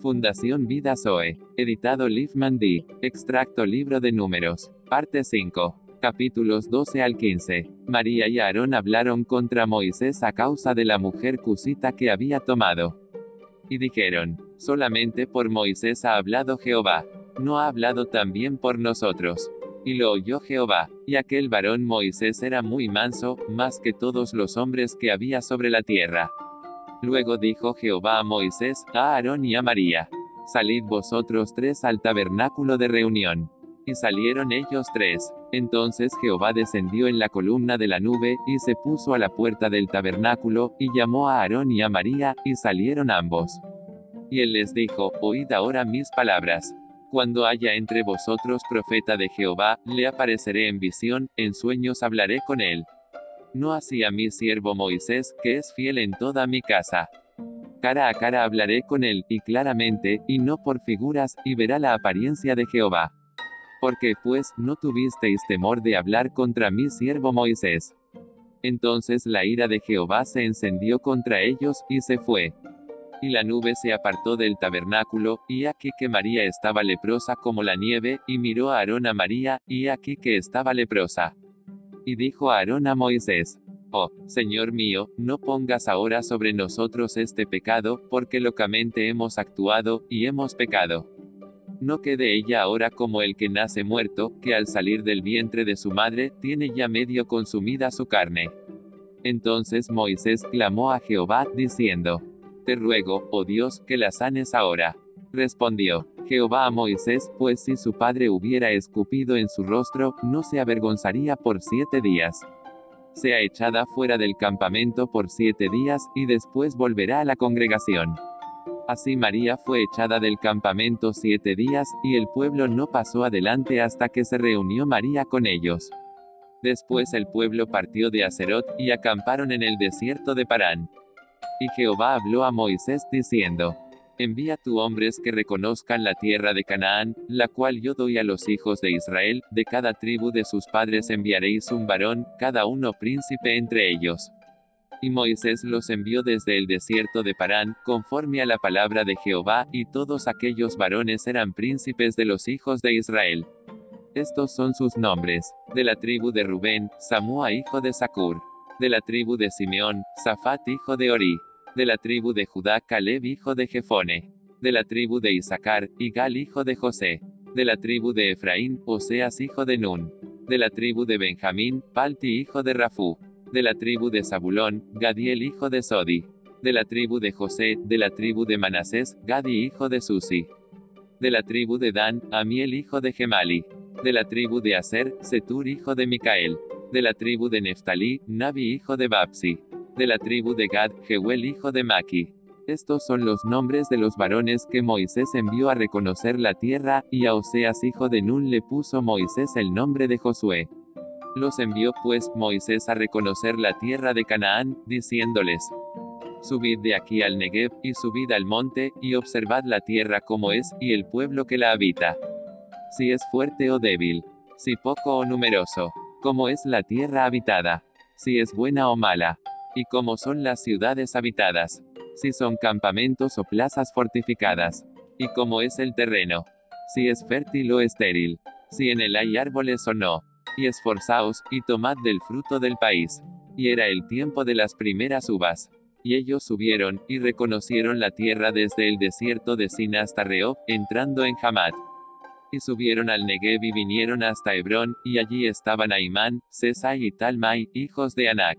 Fundación Vida Zoe. Editado Liefman D. Extracto Libro de Números. Parte 5. Capítulos 12 al 15. María y Aarón hablaron contra Moisés a causa de la mujer cusita que había tomado. Y dijeron, solamente por Moisés ha hablado Jehová. No ha hablado también por nosotros. Y lo oyó Jehová, y aquel varón Moisés era muy manso, más que todos los hombres que había sobre la tierra. Luego dijo Jehová a Moisés, a Aarón y a María, Salid vosotros tres al tabernáculo de reunión. Y salieron ellos tres. Entonces Jehová descendió en la columna de la nube, y se puso a la puerta del tabernáculo, y llamó a Aarón y a María, y salieron ambos. Y él les dijo, Oíd ahora mis palabras. Cuando haya entre vosotros profeta de Jehová, le apareceré en visión, en sueños hablaré con él. No así a mi siervo Moisés, que es fiel en toda mi casa. Cara a cara hablaré con él, y claramente, y no por figuras, y verá la apariencia de Jehová. Porque pues, no tuvisteis temor de hablar contra mi siervo Moisés. Entonces la ira de Jehová se encendió contra ellos, y se fue. Y la nube se apartó del tabernáculo, y aquí que María estaba leprosa como la nieve, y miró a Aarón a María, y aquí que estaba leprosa. Y dijo Aarón a Moisés, Oh, Señor mío, no pongas ahora sobre nosotros este pecado, porque locamente hemos actuado, y hemos pecado. No quede ella ahora como el que nace muerto, que al salir del vientre de su madre, tiene ya medio consumida su carne. Entonces Moisés clamó a Jehová, diciendo, Te ruego, oh Dios, que la sanes ahora. Respondió Jehová a Moisés, pues si su padre hubiera escupido en su rostro, no se avergonzaría por siete días. Sea echada fuera del campamento por siete días, y después volverá a la congregación. Así María fue echada del campamento siete días, y el pueblo no pasó adelante hasta que se reunió María con ellos. Después el pueblo partió de Acerot, y acamparon en el desierto de Parán. Y Jehová habló a Moisés diciendo, Envía tu hombres que reconozcan la tierra de Canaán, la cual yo doy a los hijos de Israel, de cada tribu de sus padres enviaréis un varón, cada uno príncipe entre ellos. Y Moisés los envió desde el desierto de Parán, conforme a la palabra de Jehová, y todos aquellos varones eran príncipes de los hijos de Israel. Estos son sus nombres. De la tribu de Rubén, Samúa hijo de Sacur. De la tribu de Simeón, Safat hijo de Ori de la tribu de Judá Caleb hijo de Jefone, de la tribu de Isaacar, Igal hijo de José, de la tribu de Efraín, Oseas hijo de Nun, de la tribu de Benjamín, Palti hijo de Rafú, de la tribu de Zabulón, Gadiel hijo de Sodi, de la tribu de José, de la tribu de Manasés, Gadi hijo de Susi, de la tribu de Dan, Amiel hijo de Gemali, de la tribu de Aser, Setur hijo de Micael, de la tribu de Neftalí, Nabi hijo de Babsi, de la tribu de Gad, Jehuel hijo de Maki. Estos son los nombres de los varones que Moisés envió a reconocer la tierra, y a Oseas hijo de Nun le puso Moisés el nombre de Josué. Los envió pues Moisés a reconocer la tierra de Canaán, diciéndoles, Subid de aquí al Negev, y subid al monte, y observad la tierra como es, y el pueblo que la habita. Si es fuerte o débil, si poco o numeroso, como es la tierra habitada, si es buena o mala, y cómo son las ciudades habitadas, si son campamentos o plazas fortificadas, y cómo es el terreno, si es fértil o estéril, si en él hay árboles o no, y esforzaos, y tomad del fruto del país. Y era el tiempo de las primeras uvas. Y ellos subieron, y reconocieron la tierra desde el desierto de Sin hasta Rehob, entrando en Hamad. Y subieron al Negev y vinieron hasta Hebrón, y allí estaban Aimán, Sesai y Talmai, hijos de Anac.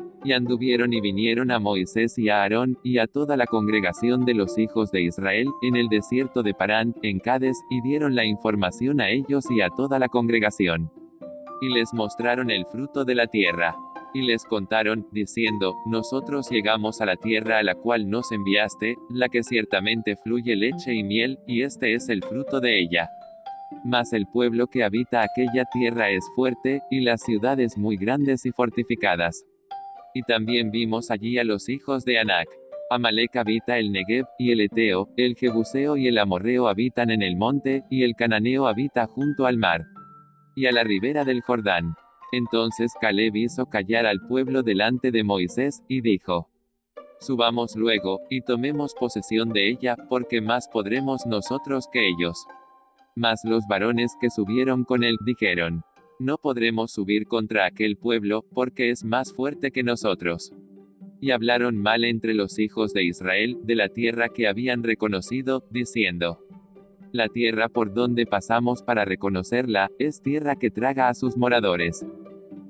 Y anduvieron y vinieron a Moisés y a Aarón, y a toda la congregación de los hijos de Israel, en el desierto de Parán, en Cades, y dieron la información a ellos y a toda la congregación. Y les mostraron el fruto de la tierra. Y les contaron, diciendo, Nosotros llegamos a la tierra a la cual nos enviaste, la que ciertamente fluye leche y miel, y este es el fruto de ella. Mas el pueblo que habita aquella tierra es fuerte, y las ciudades muy grandes y fortificadas. Y también vimos allí a los hijos de Anac. Amalek habita el Negev, y el Eteo, el Jebuseo y el Amorreo habitan en el monte, y el Cananeo habita junto al mar. Y a la ribera del Jordán. Entonces Caleb hizo callar al pueblo delante de Moisés, y dijo, Subamos luego, y tomemos posesión de ella, porque más podremos nosotros que ellos. Mas los varones que subieron con él dijeron, No podremos subir contra aquel pueblo, porque es más fuerte que nosotros y hablaron mal entre los hijos de Israel, de la tierra que habían reconocido, diciendo, La tierra por donde pasamos para reconocerla, es tierra que traga a sus moradores.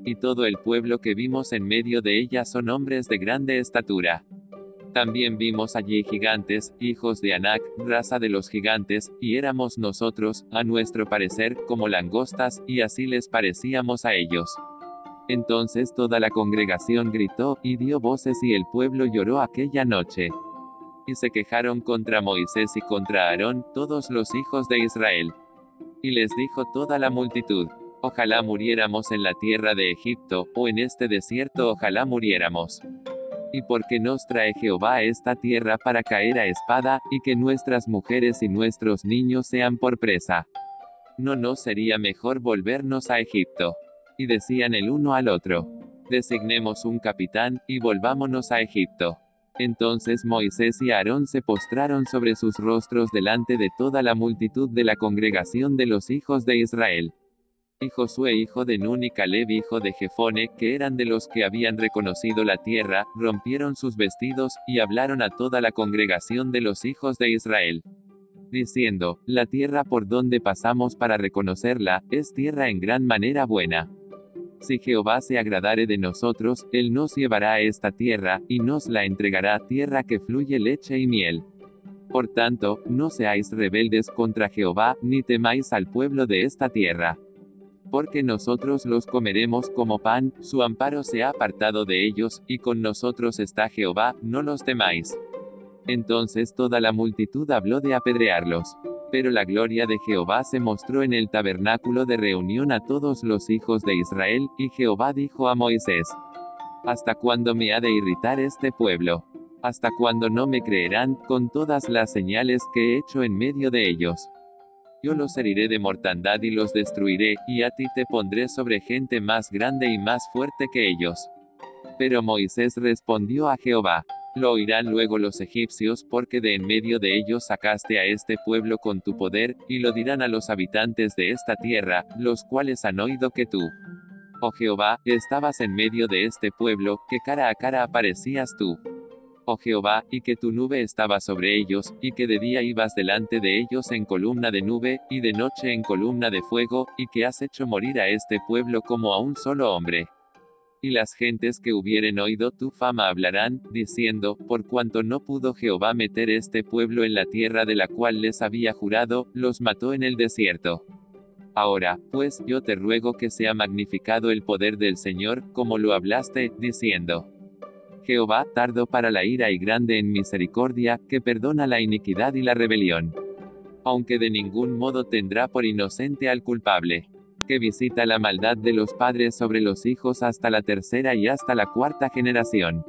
Y todo el pueblo que vimos en medio de ella son hombres de grande estatura. También vimos allí gigantes, hijos de Anac, raza de los gigantes, y éramos nosotros, a nuestro parecer, como langostas, y así les parecíamos a ellos. Entonces toda la congregación gritó, y dio voces y el pueblo lloró aquella noche. Y se quejaron contra Moisés y contra Aarón, todos los hijos de Israel. Y les dijo toda la multitud, Ojalá muriéramos en la tierra de Egipto, o en este desierto ojalá muriéramos. Y porque nos trae Jehová a esta tierra para caer a espada, y que nuestras mujeres y nuestros niños sean por presa. ¿No nos sería mejor volvernos a Egipto? Y decían el uno al otro, designemos un capitán, y volvámonos a Egipto. Entonces Moisés y Aarón se postraron sobre sus rostros delante de toda la multitud de la congregación de los hijos de Israel. Y Josué hijo de Nun y Caleb hijo de Jefone, que eran de los que habían reconocido la tierra, rompieron sus vestidos, y hablaron a toda la congregación de los hijos de Israel. Diciendo, la tierra por donde pasamos para reconocerla, es tierra en gran manera buena. Si Jehová se agradare de nosotros, Él nos llevará a esta tierra, y nos la entregará, tierra que fluye leche y miel. Por tanto, no seáis rebeldes contra Jehová, ni temáis al pueblo de esta tierra. Porque nosotros los comeremos como pan, su amparo se ha apartado de ellos, y con nosotros está Jehová, no los temáis. Entonces toda la multitud habló de apedrearlos. Pero la gloria de Jehová se mostró en el tabernáculo de reunión a todos los hijos de Israel, y Jehová dijo a Moisés, ¿Hasta cuándo me ha de irritar este pueblo? ¿Hasta cuándo no me creerán, con todas las señales que he hecho en medio de ellos? Yo los heriré de mortandad y los destruiré, y a ti te pondré sobre gente más grande y más fuerte que ellos. Pero Moisés respondió a Jehová, lo oirán luego los egipcios, porque de en medio de ellos sacaste a este pueblo con tu poder, y lo dirán a los habitantes de esta tierra, los cuales han oído que tú, oh Jehová, estabas en medio de este pueblo, que cara a cara aparecías tú. Oh Jehová, y que tu nube estaba sobre ellos, y que de día ibas delante de ellos en columna de nube, y de noche en columna de fuego, y que has hecho morir a este pueblo como a un solo hombre. Y las gentes que hubieren oído tu fama hablarán, diciendo, por cuanto no pudo Jehová meter este pueblo en la tierra de la cual les había jurado, los mató en el desierto. Ahora, pues, yo te ruego que sea magnificado el poder del Señor, como lo hablaste, diciendo. Jehová, tardo para la ira y grande en misericordia, que perdona la iniquidad y la rebelión. Aunque de ningún modo tendrá por inocente al culpable que visita la maldad de los padres sobre los hijos hasta la tercera y hasta la cuarta generación.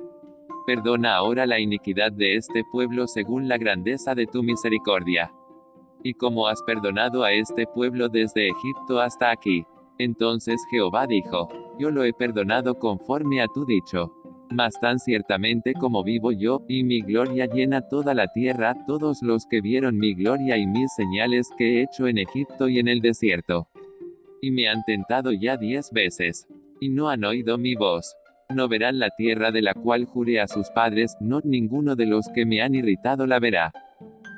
Perdona ahora la iniquidad de este pueblo según la grandeza de tu misericordia. Y como has perdonado a este pueblo desde Egipto hasta aquí. Entonces Jehová dijo, yo lo he perdonado conforme a tu dicho. Mas tan ciertamente como vivo yo, y mi gloria llena toda la tierra, todos los que vieron mi gloria y mis señales que he hecho en Egipto y en el desierto y me han tentado ya diez veces, y no han oído mi voz. No verán la tierra de la cual juré a sus padres, no ninguno de los que me han irritado la verá.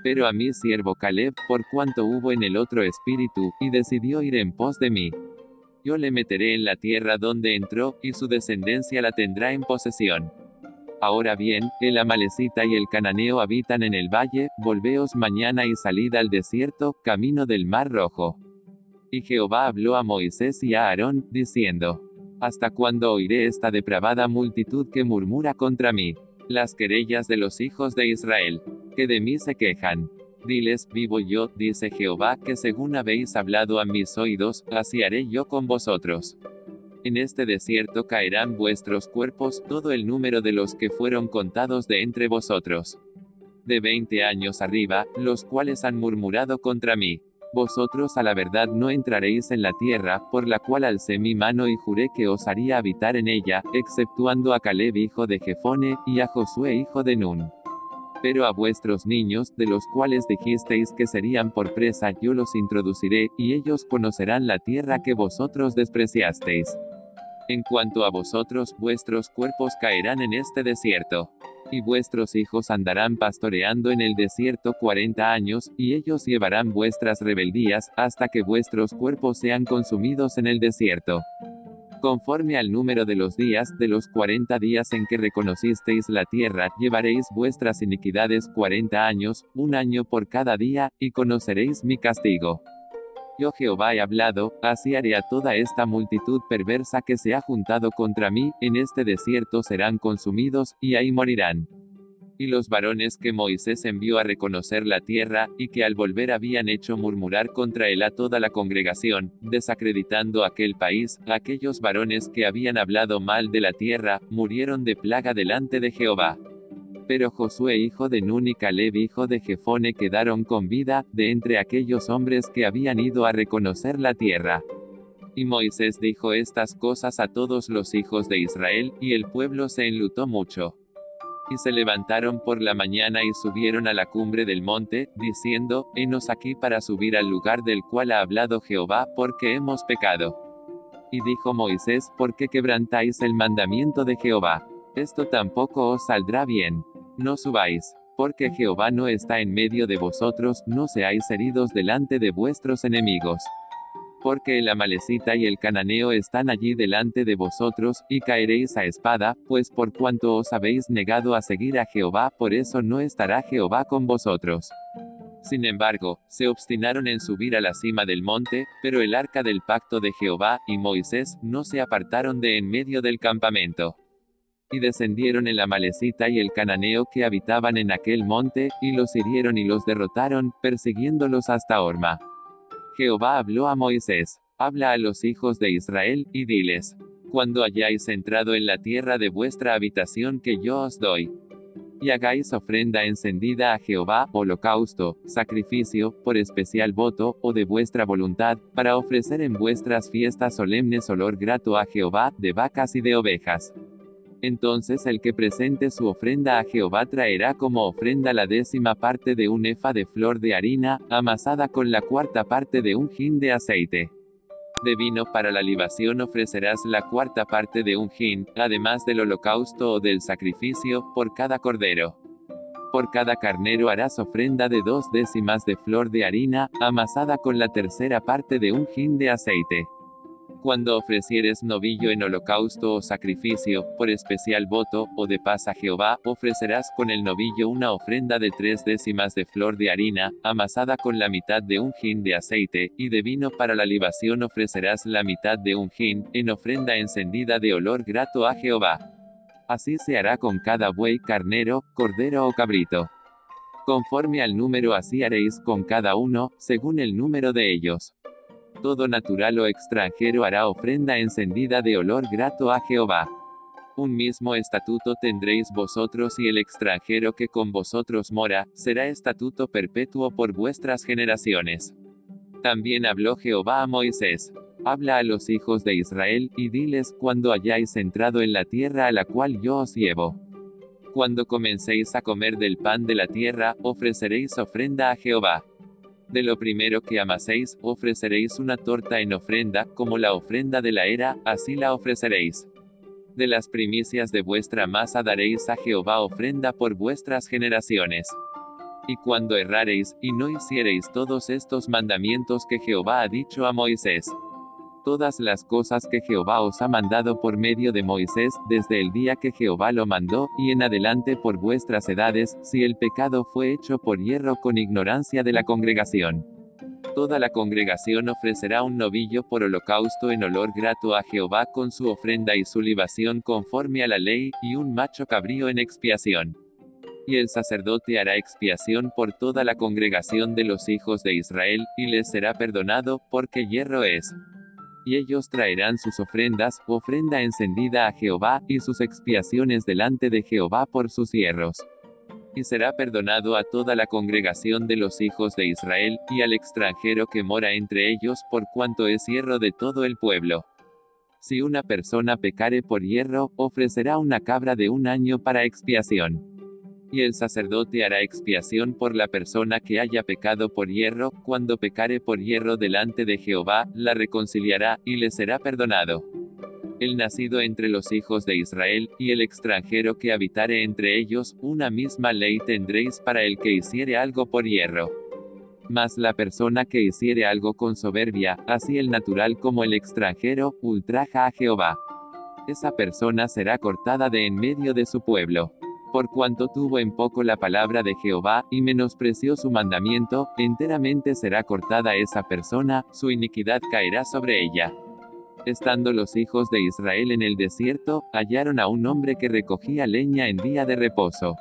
Pero a mi siervo Caleb, por cuanto hubo en el otro espíritu, y decidió ir en pos de mí. Yo le meteré en la tierra donde entró, y su descendencia la tendrá en posesión. Ahora bien, el amalecita y el cananeo habitan en el valle, volveos mañana y salid al desierto, camino del mar rojo. Y Jehová habló a Moisés y a Aarón, diciendo, ¿Hasta cuándo oiré esta depravada multitud que murmura contra mí? Las querellas de los hijos de Israel, que de mí se quejan. Diles, vivo yo, dice Jehová, que según habéis hablado a mis oídos, así haré yo con vosotros. En este desierto caerán vuestros cuerpos, todo el número de los que fueron contados de entre vosotros. De veinte años arriba, los cuales han murmurado contra mí. Vosotros a la verdad no entraréis en la tierra, por la cual alcé mi mano y juré que os haría habitar en ella, exceptuando a Caleb hijo de Jefone, y a Josué hijo de Nun. Pero a vuestros niños, de los cuales dijisteis que serían por presa, yo los introduciré, y ellos conocerán la tierra que vosotros despreciasteis. En cuanto a vosotros, vuestros cuerpos caerán en este desierto. Y vuestros hijos andarán pastoreando en el desierto cuarenta años, y ellos llevarán vuestras rebeldías, hasta que vuestros cuerpos sean consumidos en el desierto. Conforme al número de los días, de los cuarenta días en que reconocisteis la tierra, llevaréis vuestras iniquidades cuarenta años, un año por cada día, y conoceréis mi castigo. Yo Jehová he hablado, así haré a toda esta multitud perversa que se ha juntado contra mí, en este desierto serán consumidos, y ahí morirán. Y los varones que Moisés envió a reconocer la tierra, y que al volver habían hecho murmurar contra él a toda la congregación, desacreditando aquel país, aquellos varones que habían hablado mal de la tierra, murieron de plaga delante de Jehová. Pero Josué hijo de Nun y Caleb hijo de Jefone quedaron con vida, de entre aquellos hombres que habían ido a reconocer la tierra. Y Moisés dijo estas cosas a todos los hijos de Israel, y el pueblo se enlutó mucho. Y se levantaron por la mañana y subieron a la cumbre del monte, diciendo, Henos aquí para subir al lugar del cual ha hablado Jehová, porque hemos pecado. Y dijo Moisés, ¿por qué quebrantáis el mandamiento de Jehová? Esto tampoco os saldrá bien. No subáis, porque Jehová no está en medio de vosotros, no seáis heridos delante de vuestros enemigos. Porque el amalecita y el cananeo están allí delante de vosotros, y caeréis a espada, pues por cuanto os habéis negado a seguir a Jehová, por eso no estará Jehová con vosotros. Sin embargo, se obstinaron en subir a la cima del monte, pero el arca del pacto de Jehová, y Moisés, no se apartaron de en medio del campamento. Y descendieron el amalecita y el cananeo que habitaban en aquel monte, y los hirieron y los derrotaron, persiguiéndolos hasta Orma. Jehová habló a Moisés, habla a los hijos de Israel, y diles, cuando hayáis entrado en la tierra de vuestra habitación que yo os doy, y hagáis ofrenda encendida a Jehová, holocausto, sacrificio, por especial voto, o de vuestra voluntad, para ofrecer en vuestras fiestas solemnes olor grato a Jehová, de vacas y de ovejas. Entonces el que presente su ofrenda a Jehová traerá como ofrenda la décima parte de un efa de flor de harina, amasada con la cuarta parte de un hin de aceite. De vino para la libación ofrecerás la cuarta parte de un hin, además del holocausto o del sacrificio, por cada cordero. Por cada carnero harás ofrenda de dos décimas de flor de harina, amasada con la tercera parte de un hin de aceite. Cuando ofrecieres novillo en holocausto o sacrificio, por especial voto, o de paz a Jehová, ofrecerás con el novillo una ofrenda de tres décimas de flor de harina, amasada con la mitad de un hin de aceite, y de vino para la libación ofrecerás la mitad de un hin, en ofrenda encendida de olor grato a Jehová. Así se hará con cada buey, carnero, cordero o cabrito. Conforme al número así haréis con cada uno, según el número de ellos todo natural o extranjero hará ofrenda encendida de olor grato a Jehová. Un mismo estatuto tendréis vosotros y el extranjero que con vosotros mora, será estatuto perpetuo por vuestras generaciones. También habló Jehová a Moisés. Habla a los hijos de Israel, y diles, cuando hayáis entrado en la tierra a la cual yo os llevo. Cuando comencéis a comer del pan de la tierra, ofreceréis ofrenda a Jehová. De lo primero que amaséis, ofreceréis una torta en ofrenda, como la ofrenda de la era, así la ofreceréis. De las primicias de vuestra masa daréis a Jehová ofrenda por vuestras generaciones. Y cuando errareis, y no hiciereis todos estos mandamientos que Jehová ha dicho a Moisés, todas las cosas que Jehová os ha mandado por medio de Moisés, desde el día que Jehová lo mandó, y en adelante por vuestras edades, si el pecado fue hecho por hierro con ignorancia de la congregación. Toda la congregación ofrecerá un novillo por holocausto en olor grato a Jehová con su ofrenda y su libación conforme a la ley, y un macho cabrío en expiación. Y el sacerdote hará expiación por toda la congregación de los hijos de Israel, y les será perdonado, porque hierro es. Y ellos traerán sus ofrendas, ofrenda encendida a Jehová, y sus expiaciones delante de Jehová por sus hierros. Y será perdonado a toda la congregación de los hijos de Israel, y al extranjero que mora entre ellos, por cuanto es hierro de todo el pueblo. Si una persona pecare por hierro, ofrecerá una cabra de un año para expiación y el sacerdote hará expiación por la persona que haya pecado por hierro, cuando pecare por hierro delante de Jehová, la reconciliará, y le será perdonado. El nacido entre los hijos de Israel, y el extranjero que habitare entre ellos, una misma ley tendréis para el que hiciere algo por hierro. Mas la persona que hiciere algo con soberbia, así el natural como el extranjero, ultraja a Jehová. Esa persona será cortada de en medio de su pueblo por cuanto tuvo en poco la palabra de Jehová, y menospreció su mandamiento, enteramente será cortada esa persona, su iniquidad caerá sobre ella. Estando los hijos de Israel en el desierto, hallaron a un hombre que recogía leña en día de reposo.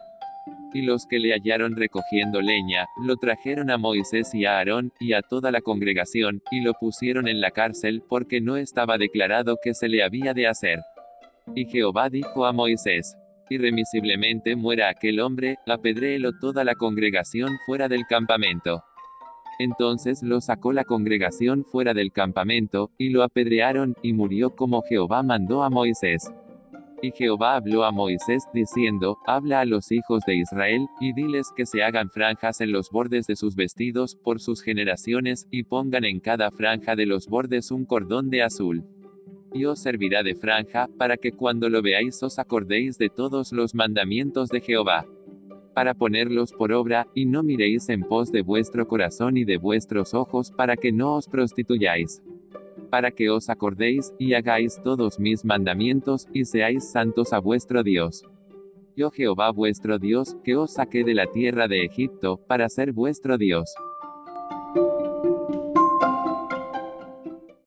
Y los que le hallaron recogiendo leña, lo trajeron a Moisés y a Aarón, y a toda la congregación, y lo pusieron en la cárcel, porque no estaba declarado que se le había de hacer. Y Jehová dijo a Moisés, irremisiblemente muera aquel hombre, apedréelo toda la congregación fuera del campamento. Entonces lo sacó la congregación fuera del campamento, y lo apedrearon, y murió como Jehová mandó a Moisés. Y Jehová habló a Moisés, diciendo, Habla a los hijos de Israel, y diles que se hagan franjas en los bordes de sus vestidos, por sus generaciones, y pongan en cada franja de los bordes un cordón de azul y os servirá de franja, para que cuando lo veáis os acordéis de todos los mandamientos de Jehová. Para ponerlos por obra, y no miréis en pos de vuestro corazón y de vuestros ojos, para que no os prostituyáis. Para que os acordéis, y hagáis todos mis mandamientos, y seáis santos a vuestro Dios. Yo Jehová vuestro Dios, que os saqué de la tierra de Egipto, para ser vuestro Dios.